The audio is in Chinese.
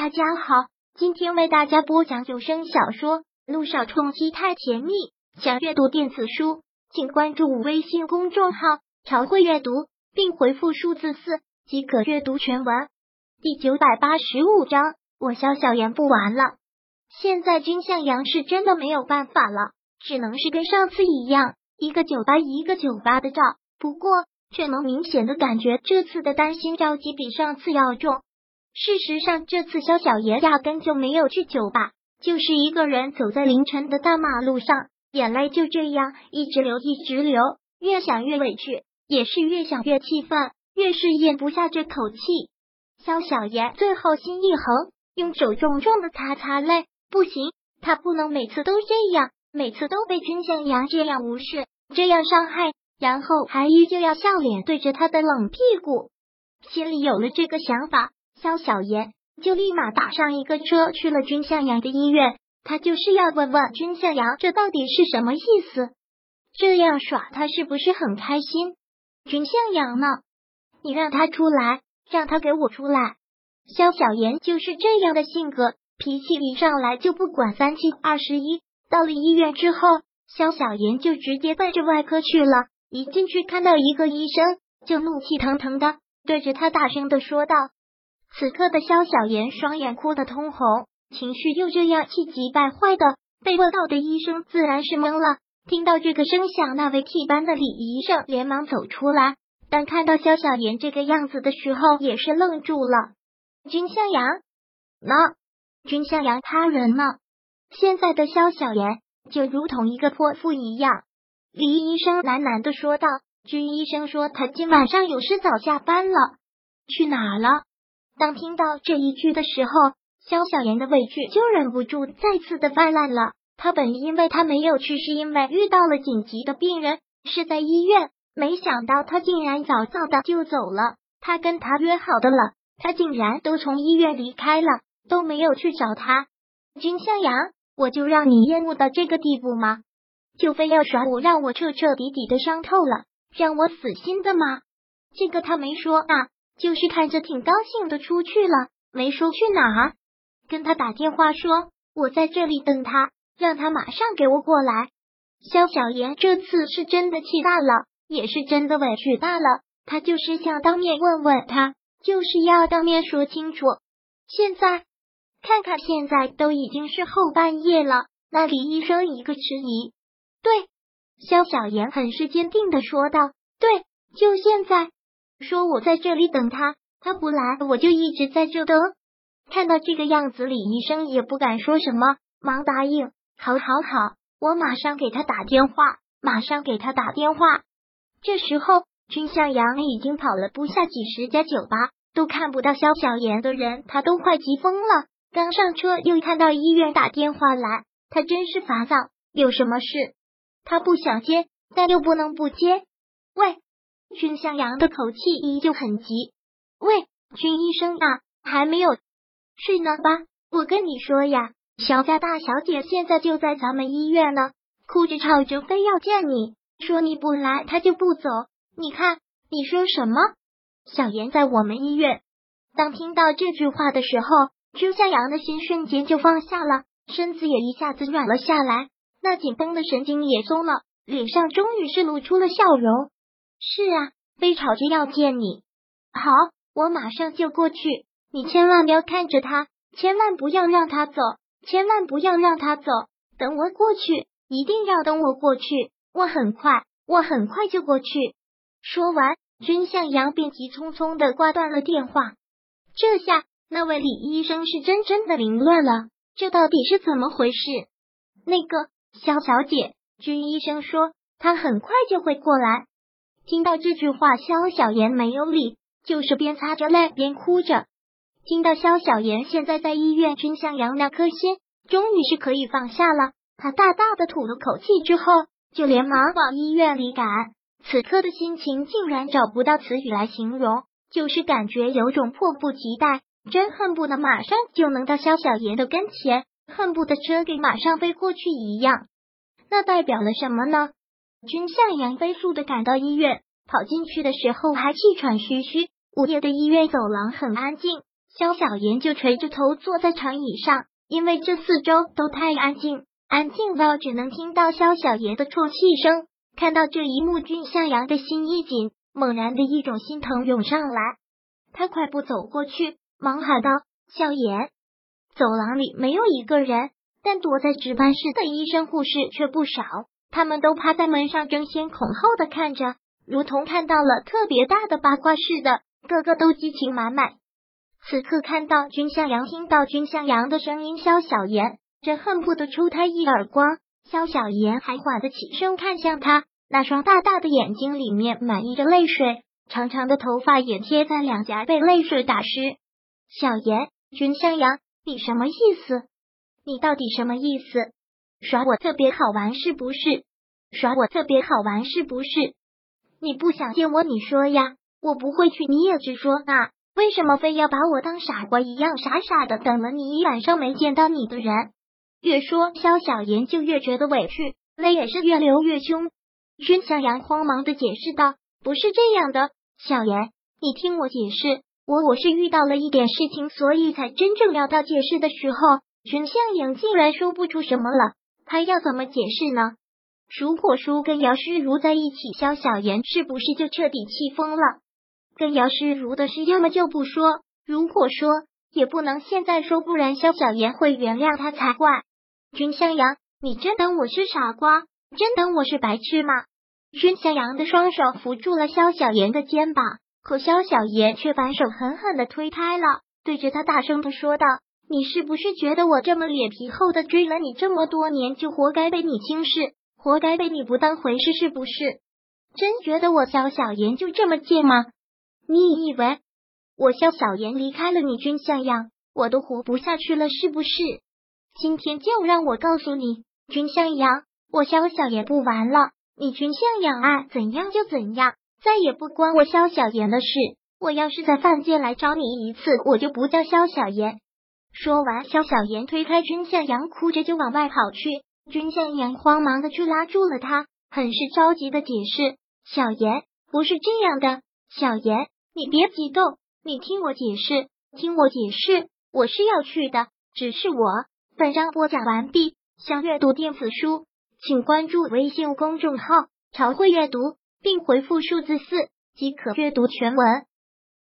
大家好，今天为大家播讲有声小说《路上冲击太甜蜜》。想阅读电子书，请关注微信公众号“朝会阅读”，并回复数字四即可阅读全文。第九百八十五章，我萧小言不玩了。现在君向阳是真的没有办法了，只能是跟上次一样，一个酒吧一个酒吧的照。不过，却能明显的感觉这次的担心着急比上次要重。事实上，这次肖小爷压根就没有去酒吧，就是一个人走在凌晨的大马路上，眼泪就这样一直流，一直流。越想越委屈，也是越想越气愤，越是咽不下这口气。肖小爷最后心一横，用手重重的擦擦泪。不行，他不能每次都这样，每次都被君向阳这样无视，这样伤害，然后还依旧要笑脸对着他的冷屁股。心里有了这个想法。肖小言就立马打上一个车去了君向阳的医院，他就是要问问君向阳这到底是什么意思？这样耍他是不是很开心？君向阳呢？你让他出来，让他给我出来！肖小言就是这样的性格，脾气一上来就不管三七二十一。到了医院之后，肖小言就直接奔着外科去了。一进去看到一个医生，就怒气腾腾的对着他大声的说道。此刻的萧小妍双眼哭得通红，情绪又这样气急败坏的被问到的医生自然是懵了。听到这个声响，那位替班的李医生连忙走出来，但看到萧小妍这个样子的时候，也是愣住了。君向阳呢？君向阳他人呢？现在的萧小妍就如同一个泼妇一样。李医生喃喃的说道：“君医生说他今晚上有事早下班了，去哪了？”当听到这一句的时候，肖小妍的委屈就忍不住再次的泛滥了。他本因为他没有去，是因为遇到了紧急的病人，是在医院，没想到他竟然早早的就走了。他跟他约好的了，他竟然都从医院离开了，都没有去找他。君向阳，我就让你厌恶到这个地步吗？就非要耍我，让我彻彻底底的伤透了，让我死心的吗？这个他没说啊。就是看着挺高兴的出去了，没说去哪。跟他打电话说，我在这里等他，让他马上给我过来。肖小妍这次是真的气大了，也是真的委屈大了。他就是想当面问问他，就是要当面说清楚。现在看看，现在都已经是后半夜了。那李医生一个迟疑，对，肖小妍很是坚定的说道：“对，就现在。”说我在这里等他，他不来，我就一直在这等。看到这个样子，李医生也不敢说什么，忙答应：好，好，好，我马上给他打电话，马上给他打电话。这时候，君向阳已经跑了不下几十家酒吧，都看不到肖小妍的人，他都快急疯了。刚上车，又看到医院打电话来，他真是烦躁。有什么事？他不想接，但又不能不接。喂。君向阳的口气依旧很急。喂，君医生啊，还没有睡呢吧？我跟你说呀，肖家大小姐现在就在咱们医院呢，哭着吵着非要见你，说你不来她就不走。你看，你说什么？小妍在我们医院。当听到这句话的时候，君向阳的心瞬间就放下了，身子也一下子软了下来，那紧绷的神经也松了，脸上终于是露出了笑容。是啊，非吵着要见你。好，我马上就过去。你千万不要看着他，千万不要让他走，千万不要让他走。等我过去，一定要等我过去。我很快，我很快就过去。说完，君向阳便急匆匆的挂断了电话。这下，那位李医生是真真的凌乱了。这到底是怎么回事？那个肖小姐，君医生说他很快就会过来。听到这句话，肖小妍没有理，就是边擦着泪边哭着。听到肖小妍现在在医院，真向阳那颗心终于是可以放下了。他大大的吐了口气之后，就连忙往医院里赶。此刻的心情竟然找不到词语来形容，就是感觉有种迫不及待，真恨不得马上就能到肖小妍的跟前，恨不得车给马上飞过去一样。那代表了什么呢？君向阳飞速的赶到医院，跑进去的时候还气喘吁吁。午夜的医院走廊很安静，萧小妍就垂着头坐在长椅上，因为这四周都太安静，安静到只能听到萧小妍的啜泣声。看到这一幕，君向阳的心一紧，猛然的一种心疼涌上来，他快步走过去，忙喊道：“小言！”走廊里没有一个人，但躲在值班室的医生护士却不少，他们都趴在门上，争先恐后的看着，如同看到了特别大的八卦似的，个个都激情满满。此刻看到君向阳，听到君向阳的声音，萧小言真恨不得抽他一耳光。萧小言还缓得起身看向他，那双大大的眼睛里面满溢着泪水，长长的头发也贴在两颊，被泪水打湿。小言，君向阳，你什么意思？你到底什么意思？耍我特别好玩是不是？耍我特别好玩是不是？你不想见我，你说呀，我不会去，你也直说啊。为什么非要把我当傻瓜一样傻傻的等了你一晚上没见到你的人？越说萧小言就越觉得委屈，泪也是越流越凶。君向阳慌忙的解释道：“不是这样的，小言，你听我解释，我我是遇到了一点事情，所以才真正要到解释的时候，君向阳竟然说不出什么了。他要怎么解释呢？如果说跟姚诗如在一起，萧小言是不是就彻底气疯了？跟姚诗如的事，要么就不说，如果说也不能现在说，不然萧小言会原谅他才怪。”君向阳，你真当我是傻瓜？真当我是白痴吗？君向阳的双手扶住了萧小言的肩膀，可萧小言却反手狠狠的推开了，对着他大声的说道：“你是不是觉得我这么脸皮厚的追了你这么多年，就活该被你轻视，活该被你不当回事？是不是？真觉得我萧小言就这么贱吗？你以为我萧小言离开了你，君向阳，我都活不下去了？是不是？”今天就让我告诉你，君向阳，我萧小言不玩了。你君向阳爱怎样就怎样，再也不关我萧小言的事。我要是在饭界来找你一次，我就不叫萧小言。说完，萧小妍推开君向阳，哭着就往外跑去。君向阳慌忙的去拉住了他，很是着急的解释：“小妍不是这样的，小妍你别激动，你听我解释，听我解释，我是要去的，只是我。”本章播讲完毕。想阅读电子书，请关注微信公众号“朝会阅读”，并回复数字四即可阅读全文。